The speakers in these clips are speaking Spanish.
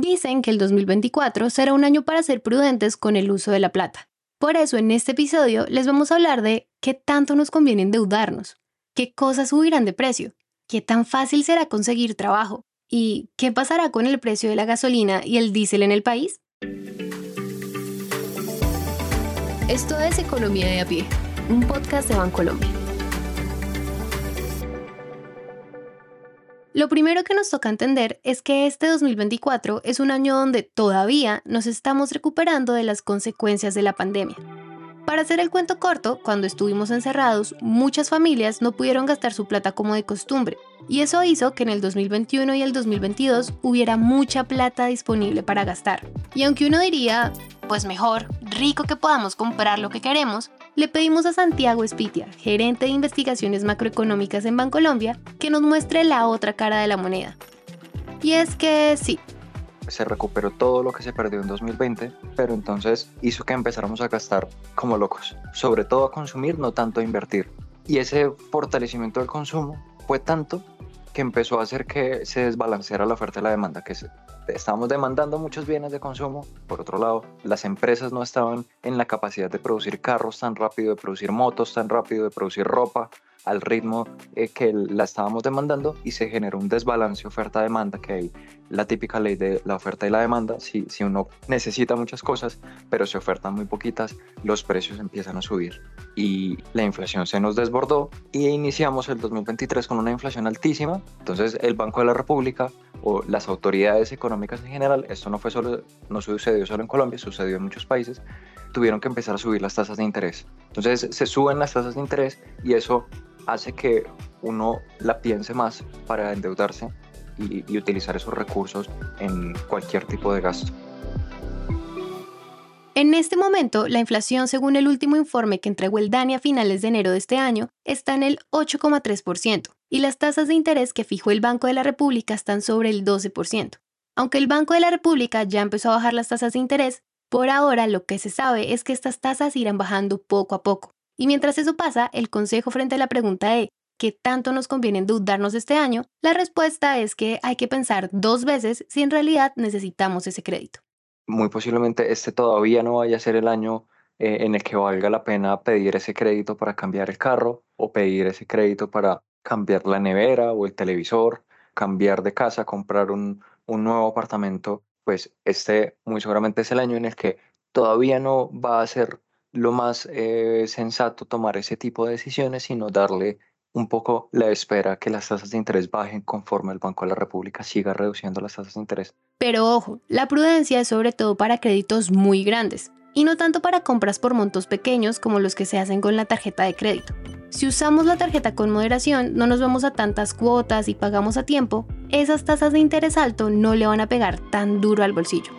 Dicen que el 2024 será un año para ser prudentes con el uso de la plata. Por eso en este episodio les vamos a hablar de qué tanto nos conviene endeudarnos, qué cosas subirán de precio, qué tan fácil será conseguir trabajo y qué pasará con el precio de la gasolina y el diésel en el país. Esto es Economía de a pie, un podcast de Bancolombia. Lo primero que nos toca entender es que este 2024 es un año donde todavía nos estamos recuperando de las consecuencias de la pandemia. Para hacer el cuento corto, cuando estuvimos encerrados, muchas familias no pudieron gastar su plata como de costumbre, y eso hizo que en el 2021 y el 2022 hubiera mucha plata disponible para gastar. Y aunque uno diría, pues mejor, rico que podamos comprar lo que queremos, le pedimos a Santiago Espitia, gerente de investigaciones macroeconómicas en Bancolombia, que nos muestre la otra cara de la moneda. Y es que sí. Se recuperó todo lo que se perdió en 2020, pero entonces hizo que empezáramos a gastar como locos, sobre todo a consumir, no tanto a invertir. Y ese fortalecimiento del consumo fue tanto que empezó a hacer que se desbalanceara la oferta y la demanda, que estábamos demandando muchos bienes de consumo, por otro lado, las empresas no estaban en la capacidad de producir carros tan rápido, de producir motos tan rápido, de producir ropa, al ritmo eh, que la estábamos demandando y se generó un desbalance oferta-demanda que hay la típica ley de la oferta y la demanda. Si, si uno necesita muchas cosas, pero se ofertan muy poquitas, los precios empiezan a subir y la inflación se nos desbordó y iniciamos el 2023 con una inflación altísima. Entonces el Banco de la República o las autoridades económicas en general, esto no fue solo, no sucedió solo en Colombia, sucedió en muchos países, tuvieron que empezar a subir las tasas de interés. Entonces se suben las tasas de interés y eso hace que uno la piense más para endeudarse y, utilizar esos recursos en cualquier tipo de gasto. En este momento, la inflación, según el último informe que entregó el DANI a finales de enero de este año, está en el 8,3%, y las tasas de interés que fijó el Banco de la República están sobre el 12%. Aunque el Banco de la República ya empezó a bajar las tasas de interés, por ahora lo que se sabe es que estas tasas irán bajando poco a poco. Y mientras eso pasa, el consejo frente a la pregunta de ¿qué tanto nos conviene endeudarnos este año? La respuesta es que hay que pensar dos veces si en realidad necesitamos ese crédito. Muy posiblemente este todavía no vaya a ser el año eh, en el que valga la pena pedir ese crédito para cambiar el carro o pedir ese crédito para cambiar la nevera o el televisor, cambiar de casa, comprar un, nuevo apartamento, pues este muy seguramente es el año en el que todavía no va a ser lo más eh, sensato tomar ese tipo de decisiones, sino darle un poco la espera que las tasas de interés bajen conforme el Banco de la República siga reduciendo las tasas de interés. Pero ojo, la prudencia es sobre todo para créditos muy grandes y no tanto para compras por montos pequeños como los que se hacen con la tarjeta de crédito. Si usamos la tarjeta con moderación, no nos vamos a tantas cuotas y pagamos a tiempo, esas tasas de interés alto no le van a pegar tan duro al bolsillo.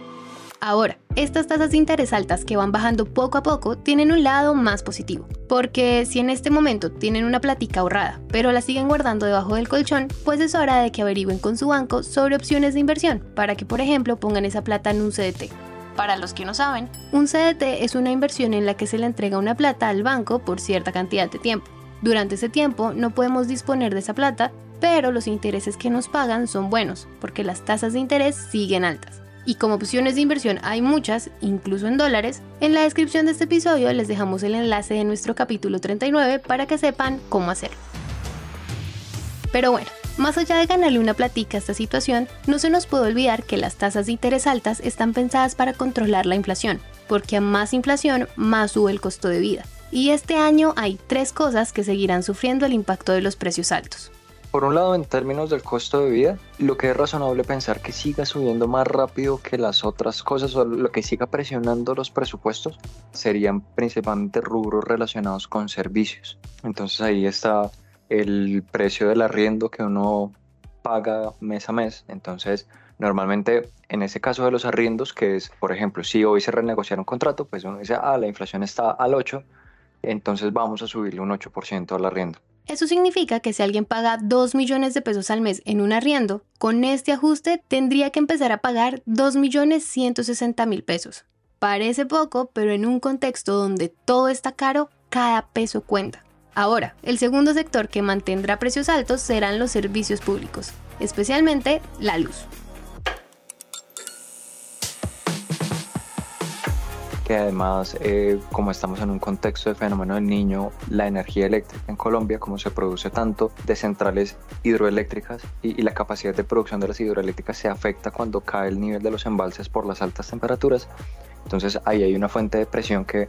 Ahora, estas tasas de interés altas que van bajando poco a poco tienen un lado más positivo, porque si en este momento tienen una platica ahorrada, pero la siguen guardando debajo del colchón, pues es hora de que averigüen con su banco sobre opciones de inversión, para que por ejemplo pongan esa plata en un CDT. Para los que no saben, un CDT es una inversión en la que se le entrega una plata al banco por cierta cantidad de tiempo. Durante ese tiempo no podemos disponer de esa plata, pero los intereses que nos pagan son buenos, porque las tasas de interés siguen altas y como opciones de inversión hay muchas, incluso en dólares, en la descripción de este episodio les dejamos el enlace de nuestro capítulo 39 para que sepan cómo hacerlo. Pero bueno, más allá de ganarle una platica a esta situación, no se nos puede olvidar que las tasas de interés altas están pensadas para controlar la inflación, porque a más inflación, más sube el costo de vida. Y este año hay tres cosas que seguirán sufriendo el impacto de los precios altos. Por un lado, en términos del costo de vida, lo que es razonable pensar que siga subiendo más rápido que las otras cosas o lo que siga presionando los presupuestos serían principalmente rubros relacionados con servicios. Entonces ahí está el precio del arriendo que uno paga mes a mes. Entonces, normalmente en ese caso de los arriendos, que es, por ejemplo, si hoy se renegocia un contrato, pues uno dice, ah, la inflación está al 8, entonces vamos a subirle un 8% al arriendo. Eso significa que si alguien paga 2 millones de pesos al mes en un arriendo, con este ajuste tendría que empezar a pagar 2 millones 160 mil pesos. Parece poco, pero en un contexto donde todo está caro, cada peso cuenta. Ahora, el segundo sector que mantendrá precios altos serán los servicios públicos, especialmente la luz. Que además, eh, como estamos en un contexto de fenómeno del niño, la energía eléctrica en Colombia, como se produce tanto de centrales hidroeléctricas y, la capacidad de producción de las hidroeléctricas se afecta cuando cae el nivel de los embalses por las altas temperaturas. Entonces ahí hay una fuente de presión que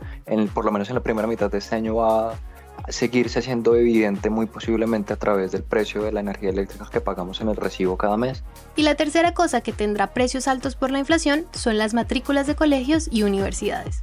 por lo menos en la primera mitad de este año va seguirse siendo evidente muy posiblemente a través del precio de la energía eléctrica que pagamos en el recibo cada mes. Y la tercera cosa que tendrá precios altos por la inflación son las matrículas de colegios y universidades.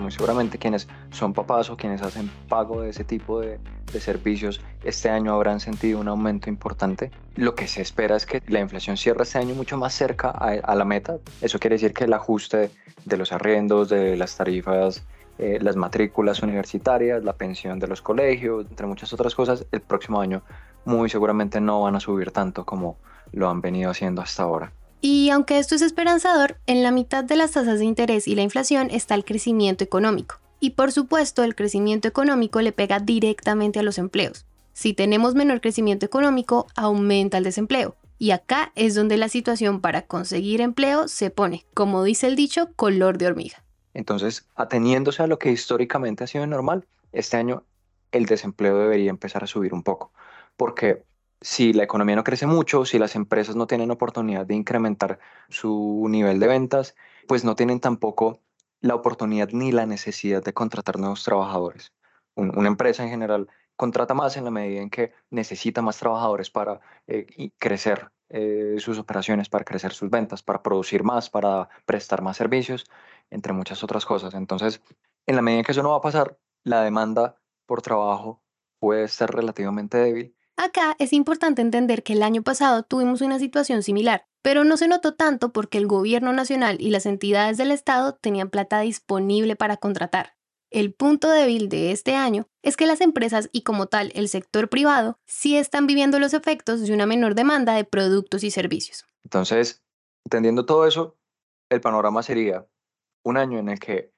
Muy seguramente quienes son papás o quienes hacen pago de ese tipo de, de servicios este año habrán sentido un aumento importante. Lo que se espera es que la inflación cierre este año mucho más cerca a, a la meta. Eso quiere decir que el ajuste de los arriendos, de las tarifas eh, las matrículas universitarias, la pensión de los colegios, entre muchas otras cosas, el próximo año muy seguramente no van a subir tanto como lo han venido haciendo hasta ahora. Y aunque esto es esperanzador, en la mitad de las tasas de interés y la inflación está el crecimiento económico. Y por supuesto, el crecimiento económico le pega directamente a los empleos. Si tenemos menor crecimiento económico, aumenta el desempleo. Y acá es donde la situación para conseguir empleo se pone, como dice el dicho, color de hormiga. Entonces, ateniéndose a lo que históricamente ha sido normal, este año el desempleo debería empezar a subir un poco, porque si la economía no crece mucho, si las empresas no tienen oportunidad de incrementar su nivel de ventas, pues no tienen tampoco la oportunidad ni la necesidad de contratar nuevos trabajadores. una empresa en general contrata más en la medida en que necesita más trabajadores para eh, crecer eh, sus operaciones, para crecer sus ventas, para producir más, para prestar más servicios entre muchas otras cosas. Entonces, en la medida que eso no va a pasar, la demanda por trabajo puede ser relativamente débil. Acá es importante entender que el año pasado tuvimos una situación similar, pero no se notó tanto porque el gobierno nacional y las entidades del Estado tenían plata disponible para contratar. El punto débil de este año es que las empresas y como tal el sector privado sí están viviendo los efectos de una menor demanda de productos y servicios. Entonces, entendiendo todo eso, el panorama sería un año en el que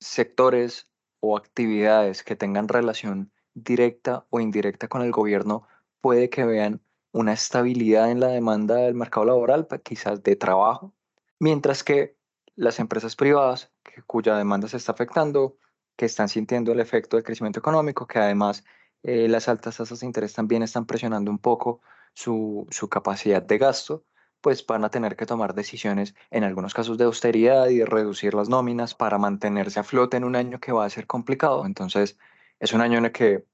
sectores o actividades que tengan relación directa o indirecta con el gobierno puede que vean una estabilidad en la demanda del mercado laboral, quizás de trabajo, mientras que las empresas privadas, cuya demanda se está afectando, que están sintiendo el efecto del crecimiento económico, que además eh, las altas tasas de interés también están presionando un poco su, su capacidad de gasto, pues van a tener que tomar decisiones, en algunos casos de austeridad y de reducir las nóminas para mantenerse a flote en un año que va a ser complicado. Entonces, es un año en el que,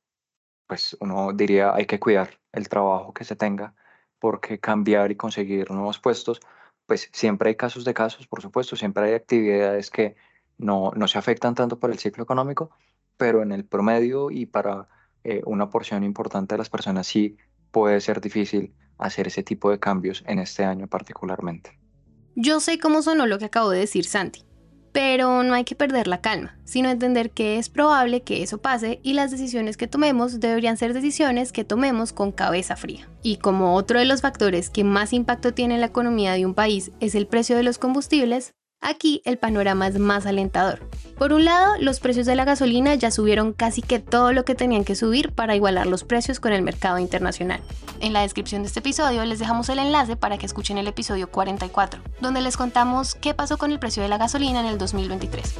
pues uno diría, hay que cuidar el trabajo que se tenga, porque cambiar y conseguir nuevos puestos, pues siempre hay casos de casos, por supuesto, siempre hay actividades que no, no se afectan tanto por el ciclo económico, pero en el promedio y para eh, una porción importante de las personas sí puede ser difícil hacer ese tipo de cambios en este año particularmente. Yo sé cómo sonó lo que acabo de decir Santi, pero no hay que perder la calma, sino entender que es probable que eso pase y las decisiones que tomemos deberían ser decisiones que tomemos con cabeza fría. Y como otro de los factores que más impacto tiene en la economía de un país es el precio de los combustibles, Aquí el panorama es más alentador. Por un lado, los precios de la gasolina ya subieron casi que todo lo que tenían que subir para igualar los precios con el mercado internacional. En la descripción de este episodio les dejamos el enlace para que escuchen el episodio 44, donde les contamos qué pasó con el precio de la gasolina en el 2023.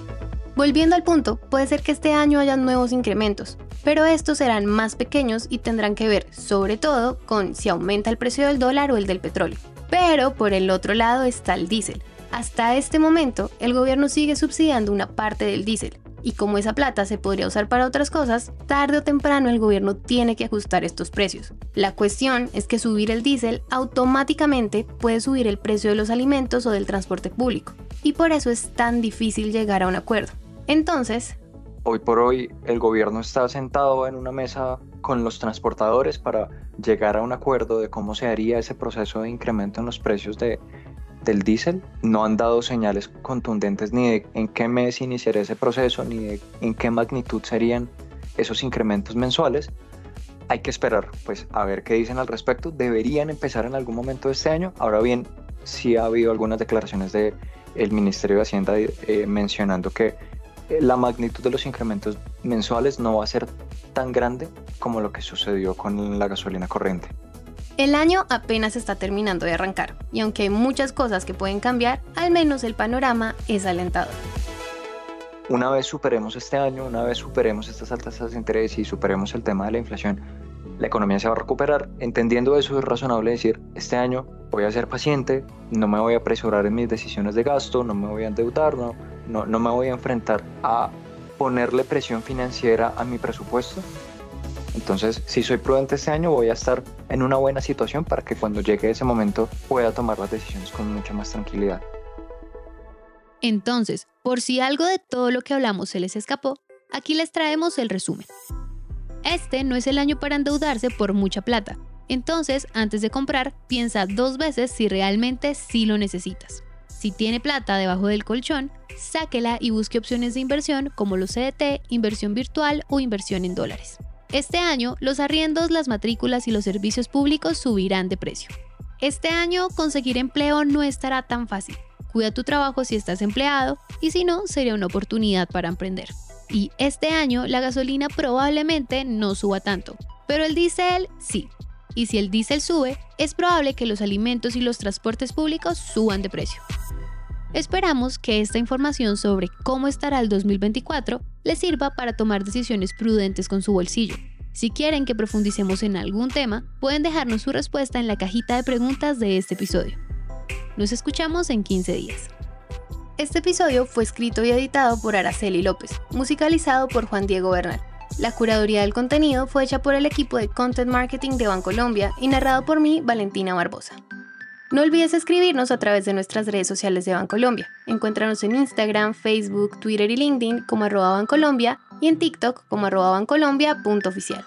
Volviendo al punto, puede ser que este año haya nuevos incrementos, pero estos serán más pequeños y tendrán que ver, sobre todo, con si aumenta el precio del dólar o el del petróleo. Pero por el otro lado está el diésel, hasta este momento, el gobierno sigue subsidiando una parte del diésel, y como esa plata se podría usar para otras cosas, tarde o temprano el gobierno tiene que ajustar estos precios. La cuestión es que subir el diésel automáticamente puede subir el precio de los alimentos o del transporte público, y por eso es tan difícil llegar a un acuerdo. Entonces, hoy por hoy el gobierno está sentado en una mesa con los transportadores para llegar a un acuerdo de cómo se haría ese proceso de incremento en los precios de del diésel no han dado señales contundentes ni de en qué mes iniciaría ese proceso, ni de en qué magnitud serían esos incrementos mensuales. Hay que esperar, pues, a ver qué dicen al respecto. Deberían empezar en algún momento de este año. Ahora bien, sí ha habido algunas declaraciones del el Ministerio de Hacienda eh, mencionando que eh, la magnitud de los incrementos mensuales no va a ser tan grande como lo que sucedió con la gasolina corriente. El año apenas está terminando de arrancar, y aunque hay muchas cosas que pueden cambiar, al menos el panorama es alentador. Una vez superemos este año, una vez superemos estas altas tasas de interés y superemos el tema de la inflación, la economía se va a recuperar. Entendiendo eso es razonable decir, este año voy a ser paciente, no me voy a apresurar en mis decisiones de gasto, no me voy a endeudar, no, no, no me voy a enfrentar a ponerle presión financiera a mi presupuesto, entonces, si soy prudente este año, voy a estar en una buena situación para que cuando llegue ese momento pueda tomar las decisiones con mucha más tranquilidad. Entonces, por si algo de todo lo que hablamos se les escapó, aquí les traemos el resumen. Este no es el año para endeudarse por mucha plata. Entonces, antes de comprar, piensa dos veces si realmente sí lo necesitas. Si tiene plata debajo del colchón, sáquela y busque opciones de inversión como los CDT, inversión virtual o inversión en dólares. Este año, los arriendos, las matrículas y los servicios públicos subirán de precio. Este año, conseguir empleo no estará tan fácil. Cuida tu trabajo si estás empleado y si no, sería una oportunidad para emprender. Y este año, la gasolina probablemente no suba tanto, pero el diésel sí. Y si el diésel sube, es probable que los alimentos y los transportes públicos suban de precio. Esperamos que esta información sobre cómo estará el 2024 les sirva para tomar decisiones prudentes con su bolsillo. Si quieren que profundicemos en algún tema, pueden dejarnos su respuesta en la cajita de preguntas de este episodio. Nos escuchamos en 15 días. Este episodio fue escrito y editado por Araceli López, musicalizado por Juan Diego Bernal. La curaduría del contenido fue hecha por el equipo de Content Marketing de Bancolombia y narrado por mí, Valentina Barbosa. No olvides escribirnos a través de nuestras redes sociales de Bancolombia. Encuéntranos en Instagram, Facebook, Twitter y LinkedIn como arroba Bancolombia y en TikTok como arroba bancolombia.oficial.